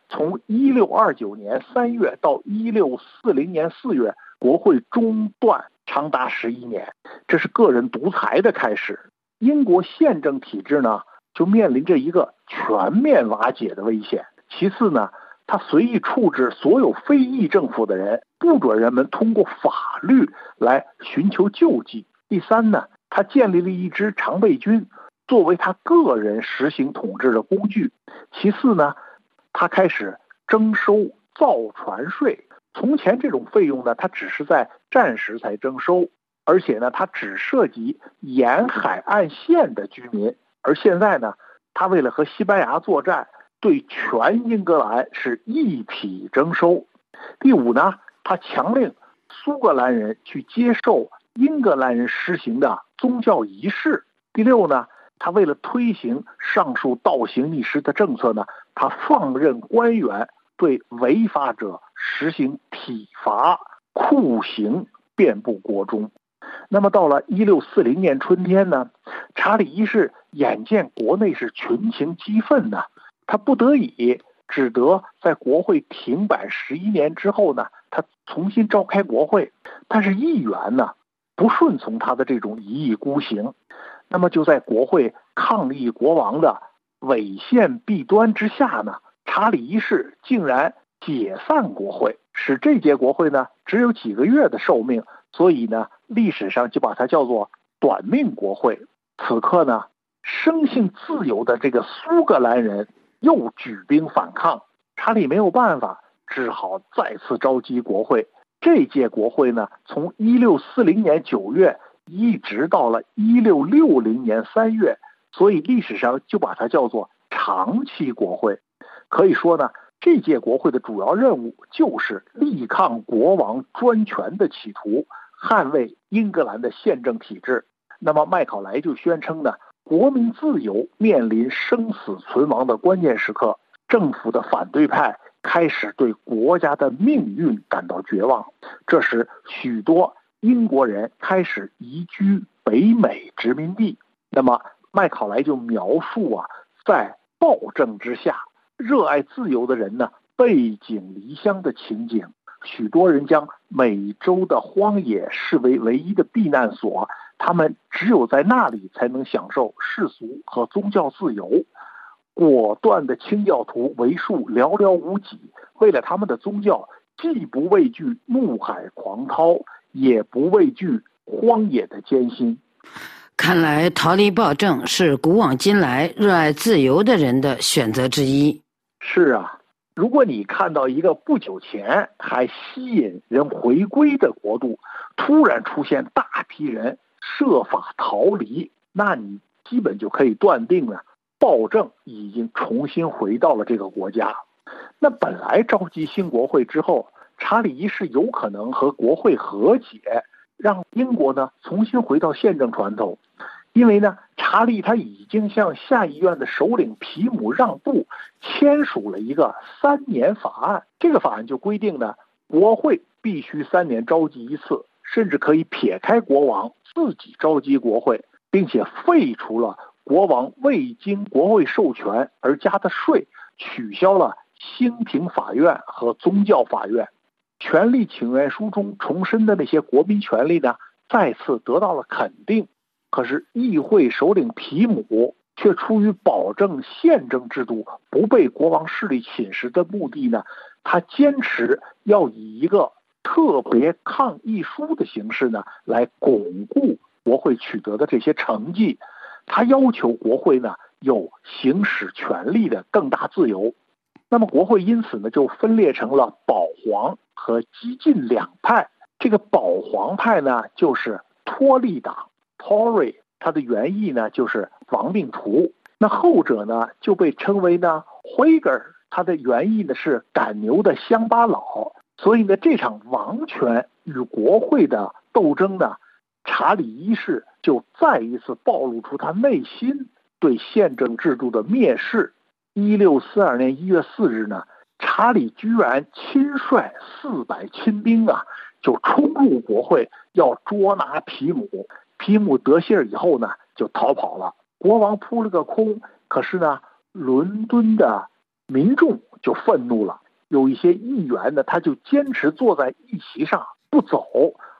从一六二九年三月到一六四零年四月，国会中断长达十一年，这是个人独裁的开始。英国宪政体制呢，就面临着一个全面瓦解的危险。其次呢，他随意处置所有非议政府的人，不准人们通过法律来寻求救济。第三呢，他建立了一支常备军，作为他个人实行统治的工具。其次呢，他开始征收造船税。从前这种费用呢，它只是在战时才征收，而且呢，它只涉及沿海岸线的居民。而现在呢，他为了和西班牙作战，对全英格兰是一体征收。第五呢，他强令苏格兰人去接受英格兰人实行的宗教仪式。第六呢，他为了推行上述倒行逆施的政策呢，他放任官员对违法者实行体罚、酷刑，遍布国中。那么到了一六四零年春天呢，查理一世眼见国内是群情激愤呢，他不得已只得在国会停摆十一年之后呢，他重新召开国会。但是议员呢不顺从他的这种一意孤行，那么就在国会抗议国王的违宪弊端之下呢，查理一世竟然解散国会，使这届国会呢只有几个月的寿命。所以呢，历史上就把它叫做“短命国会”。此刻呢，生性自由的这个苏格兰人又举兵反抗，查理没有办法，只好再次召集国会。这届国会呢，从一六四零年九月一直到了一六六零年三月，所以历史上就把它叫做长期国会。可以说呢。这届国会的主要任务就是力抗国王专权的企图，捍卫英格兰的宪政体制。那么麦考莱就宣称呢，国民自由面临生死存亡的关键时刻，政府的反对派开始对国家的命运感到绝望。这时，许多英国人开始移居北美殖民地。那么麦考莱就描述啊，在暴政之下。热爱自由的人呢，背井离乡的情景，许多人将美洲的荒野视为唯一的避难所，他们只有在那里才能享受世俗和宗教自由。果断的清教徒为数寥寥无几，为了他们的宗教，既不畏惧怒海狂涛，也不畏惧荒野的艰辛。看来，逃离暴政是古往今来热爱自由的人的选择之一。是啊，如果你看到一个不久前还吸引人回归的国度，突然出现大批人设法逃离，那你基本就可以断定了，暴政已经重新回到了这个国家。那本来召集新国会之后，查理一世有可能和国会和解，让英国呢重新回到宪政传统。因为呢，查理他已经向下议院的首领皮姆让步，签署了一个三年法案。这个法案就规定呢，国会必须三年召集一次，甚至可以撇开国王自己召集国会，并且废除了国王未经国会授权而加的税，取消了兴平法院和宗教法院。权力请愿书中重申的那些国民权利呢，再次得到了肯定。可是，议会首领皮姆却出于保证宪政制度不被国王势力侵蚀的目的呢，他坚持要以一个特别抗议书的形式呢，来巩固国会取得的这些成绩。他要求国会呢有行使权力的更大自由。那么，国会因此呢就分裂成了保皇和激进两派。这个保皇派呢，就是托利党。Tory，它的原意呢就是亡命徒。那后者呢就被称为呢 Whiger，它的原意呢是赶牛的乡巴佬。所以呢，这场王权与国会的斗争呢，查理一世就再一次暴露出他内心对宪政制度的蔑视。一六四二年一月四日呢，查理居然亲率四百亲兵啊，就冲入国会，要捉拿皮姆。皮姆得信儿以后呢，就逃跑了。国王扑了个空。可是呢，伦敦的民众就愤怒了。有一些议员呢，他就坚持坐在议席上不走，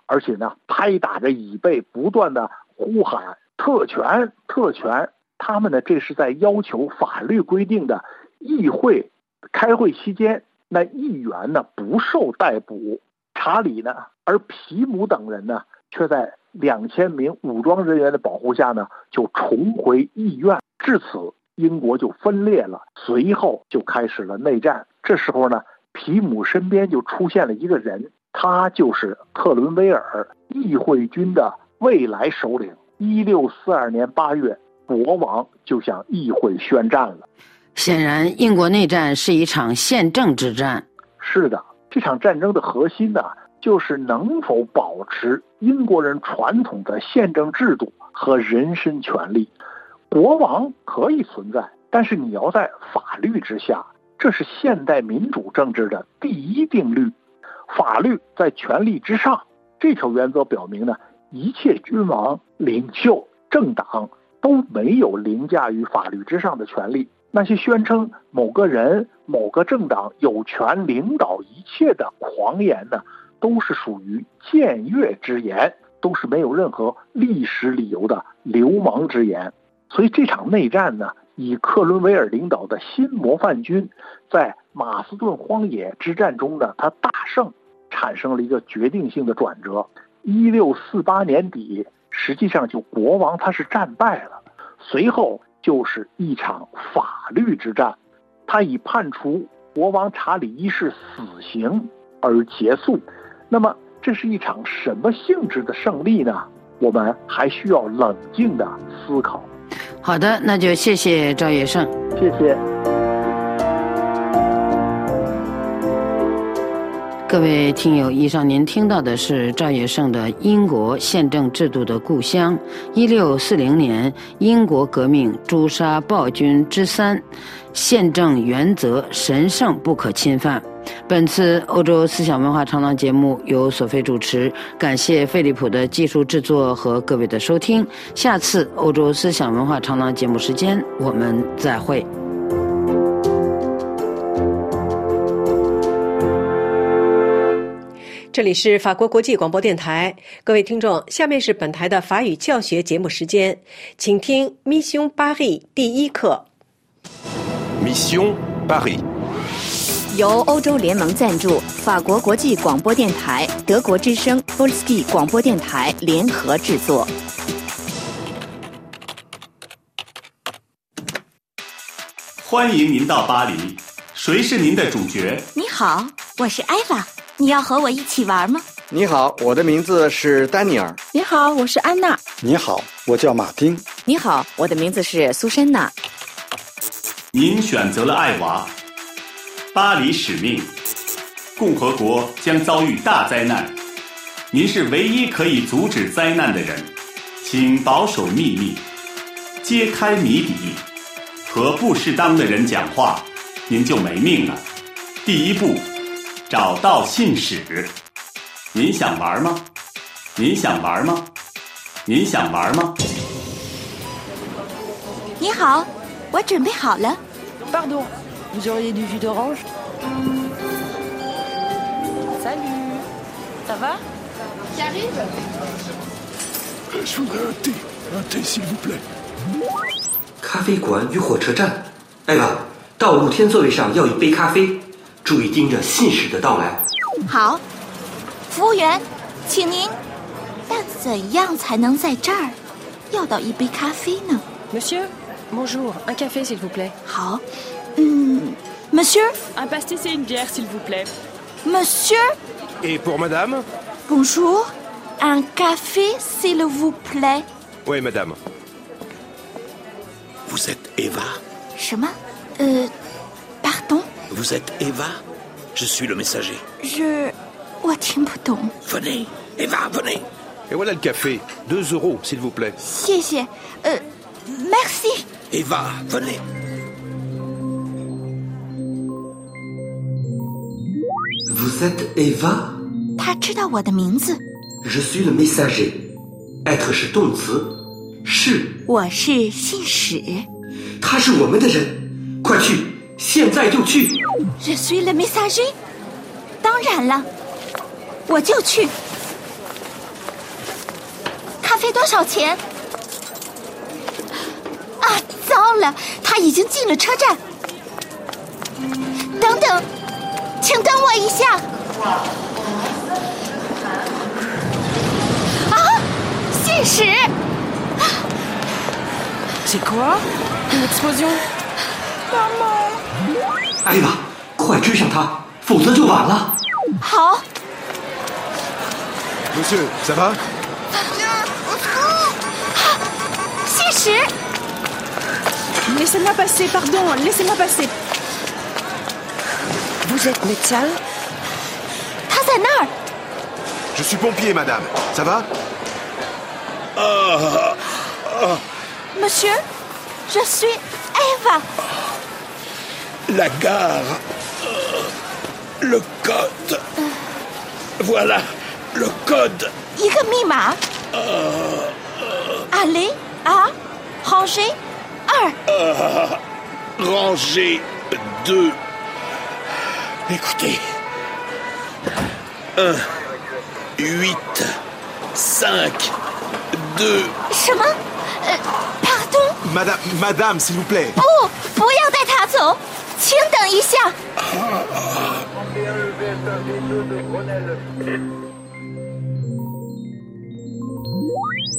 而且呢，拍打着椅背，不断的呼喊“特权，特权”。他们呢这是在要求法律规定的议会开会期间，那议员呢不受逮捕。查理呢，而皮姆等人呢，却在两千名武装人员的保护下呢，就重回议院。至此，英国就分裂了，随后就开始了内战。这时候呢，皮姆身边就出现了一个人，他就是克伦威尔，议会军的未来首领。一六四二年八月，国王就向议会宣战了。显然，英国内战是一场宪政之战。是的。这场战争的核心呢，就是能否保持英国人传统的宪政制度和人身权利。国王可以存在，但是你要在法律之下，这是现代民主政治的第一定律。法律在权力之上，这条原则表明呢，一切君王、领袖、政党都没有凌驾于法律之上的权利。那些宣称某个人、某个政党有权领导一切的狂言呢，都是属于僭越之言，都是没有任何历史理由的流氓之言。所以这场内战呢，以克伦威尔领导的新模范军在马斯顿荒野之战中呢，他大胜，产生了一个决定性的转折。一六四八年底，实际上就国王他是战败了，随后。就是一场法律之战，他以判处国王查理一世死刑而结束。那么，这是一场什么性质的胜利呢？我们还需要冷静的思考。好的，那就谢谢赵野胜，谢谢。各位听友，以上您听到的是赵野胜的《英国宪政制度的故乡》，一六四零年英国革命诛杀暴君之三，宪政原则神圣不可侵犯。本次欧洲思想文化长廊节目由索菲主持，感谢费利普的技术制作和各位的收听。下次欧洲思想文化长廊节目时间，我们再会。这里是法国国际广播电台，各位听众，下面是本台的法语教学节目时间，请听 Mission Paris 第一课。Mission Paris 由欧洲联盟赞助，法国国际广播电台、德国之声 f o l s k y 广播电台联合制作。欢迎您到巴黎，谁是您的主角？你好，我是艾娃。你要和我一起玩吗？你好，我的名字是丹尼尔。你好，我是安娜。你好，我叫马丁。你好，我的名字是苏珊娜。您选择了艾娃。巴黎使命，共和国将遭遇大灾难，您是唯一可以阻止灾难的人，请保守秘密，揭开谜底，和不适当的人讲话，您就没命了。第一步。找到信使，您想玩吗？您想玩吗？您想玩吗？你好，我准备好了。Pardon, vous auriez du jus d'orange? Salut, ça va? Qui arrive? Je voudrais un thé, un thé s'il vous plaît. 咖啡馆与火车站，艾娃，到露天座位上要一杯咖啡。注意盯着信使的到来。好，服务员，请您。但怎样才能在这儿要到一杯咖啡呢？Monsieur, bonjour, un café s'il vous plaît. 好， Hmm. Monsieur Un pastis et une bière, s'il vous plaît. Monsieur Et pour madame Bonjour. Un café, s'il vous plaît. Oui, madame. Vous êtes Eva Chemin Euh. Pardon Vous êtes Eva Je suis le messager. Je. Watimbuton. Venez, Eva, venez. Et voilà le café. Deux euros, s'il vous plaît. Si, si. Euh, merci. Eva, venez. Vous êtes Eva。他知道我的名字。Je suis le messager。être 是动词，是。我是信使。他是我们的人，快去，现在就去。Je suis le messager。当然了，我就去。咖啡多少钱？啊，糟了，他已经进了车站。等等。请等我一下。啊，信使！C'est quoi Une explosion Maman 艾娃，快追上他，否则就晚了。好。Monsieur, ça va 信使 Laissez-moi passer, pardon, laissez-moi passer. Vous êtes médecin Hassanard Je suis pompier, madame. Ça va. Ah. Monsieur, je suis Eva. La gare. Le code. Voilà, le code. Ikamima. Euh, ah. euh. Allez à rangée 1. Ah. rangée 2. Écoutez. 1, 8, 5, 2. 什么？呃，pardon，Madame, madame, s'il vous plaît. 不，不要带他走，请等一下。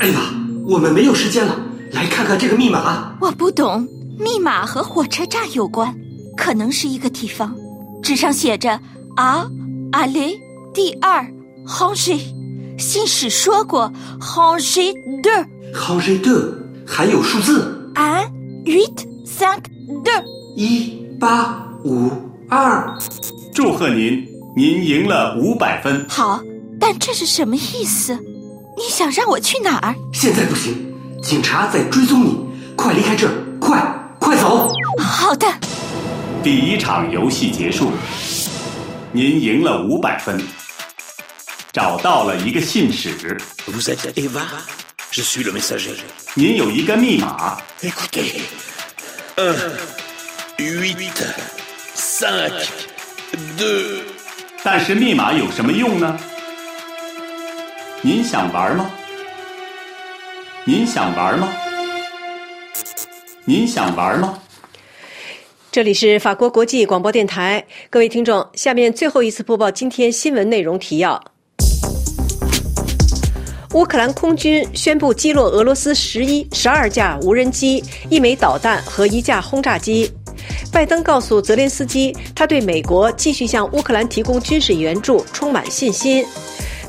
艾娃，我们没有时间了，来看看这个密码。我不懂，密码和火车站有关，可能是一个地方。纸上写着 “a aller 第二 ranger”，信使说过 “ranger deux”。ranger deux，还有数字 un huit cinq deux。一八五二。祝贺您，您赢了五百分。好，但这是什么意思？你想让我去哪儿？现在不行，警察在追踪你，快离开这儿，快快走！好的。第一场游戏结束，您赢了五百分，找到了一个信使。Vous êtes Eva Je suis le messager. 您有一个密码，Écoutez. 1, 8, 5, 2. 但是密码有什么用呢？您想玩吗？您想玩吗？您想玩吗？这里是法国国际广播电台，各位听众，下面最后一次播报今天新闻内容提要：乌克兰空军宣布击落俄罗斯十一、十二架无人机、一枚导弹和一架轰炸机。拜登告诉泽连斯基，他对美国继续向乌克兰提供军事援助充满信心。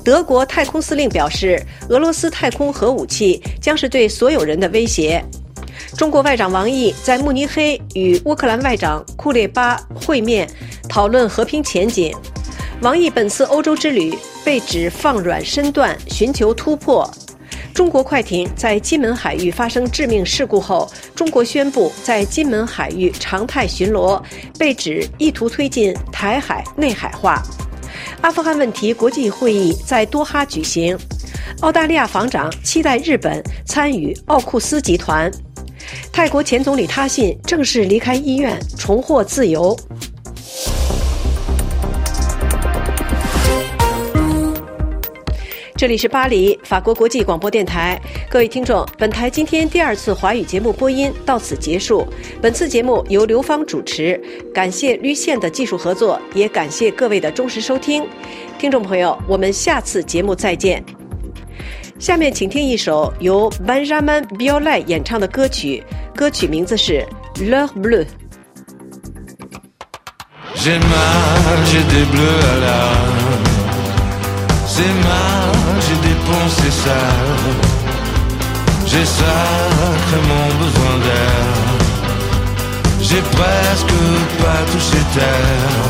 德国太空司令表示，俄罗斯太空核武器将是对所有人的威胁。中国外长王毅在慕尼黑与乌克兰外长库列巴会面，讨论和平前景。王毅本次欧洲之旅被指放软身段，寻求突破。中国快艇在金门海域发生致命事故后，中国宣布在金门海域常态巡逻，被指意图推进台海内海化。阿富汗问题国际会议在多哈举行，澳大利亚防长期待日本参与奥库斯集团。泰国前总理他信正式离开医院，重获自由。这里是巴黎法国国际广播电台，各位听众，本台今天第二次华语节目播音到此结束。本次节目由刘芳主持，感谢绿线的技术合作，也感谢各位的忠实收听。听众朋友，我们下次节目再见。下面请听一首由 Benjamin Biolay 演唱的歌曲，歌曲名字是《Le Bleu》。J'ai mal, j'ai des bleus à l'âme. C'est mal, j'ai des pensées sales. J'ai sacrément besoin d'air. J'ai presque pas touché terre.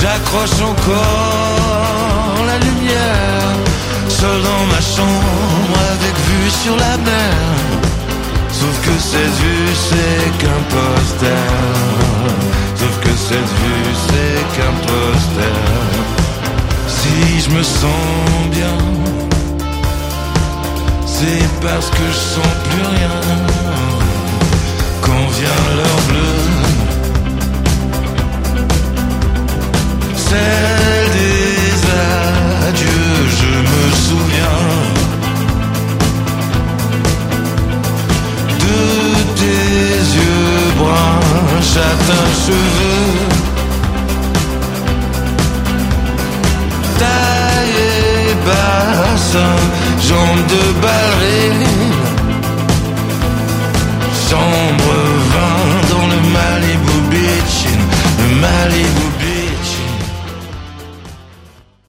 J'accroche encore la lumière. Seul dans ma chambre. Sur la mer. Sauf que cette vue c'est qu'un poster. Sauf que cette vue c'est qu'un poster. Si je me sens bien, c'est parce que je sens plus rien. Quand vient l'heure bleue, celle des adieux, je me souviens de tes yeux bruns châtain cheveux Taille et jambes de ballerine Chambre vin dans le Malibu Beach, le Malibu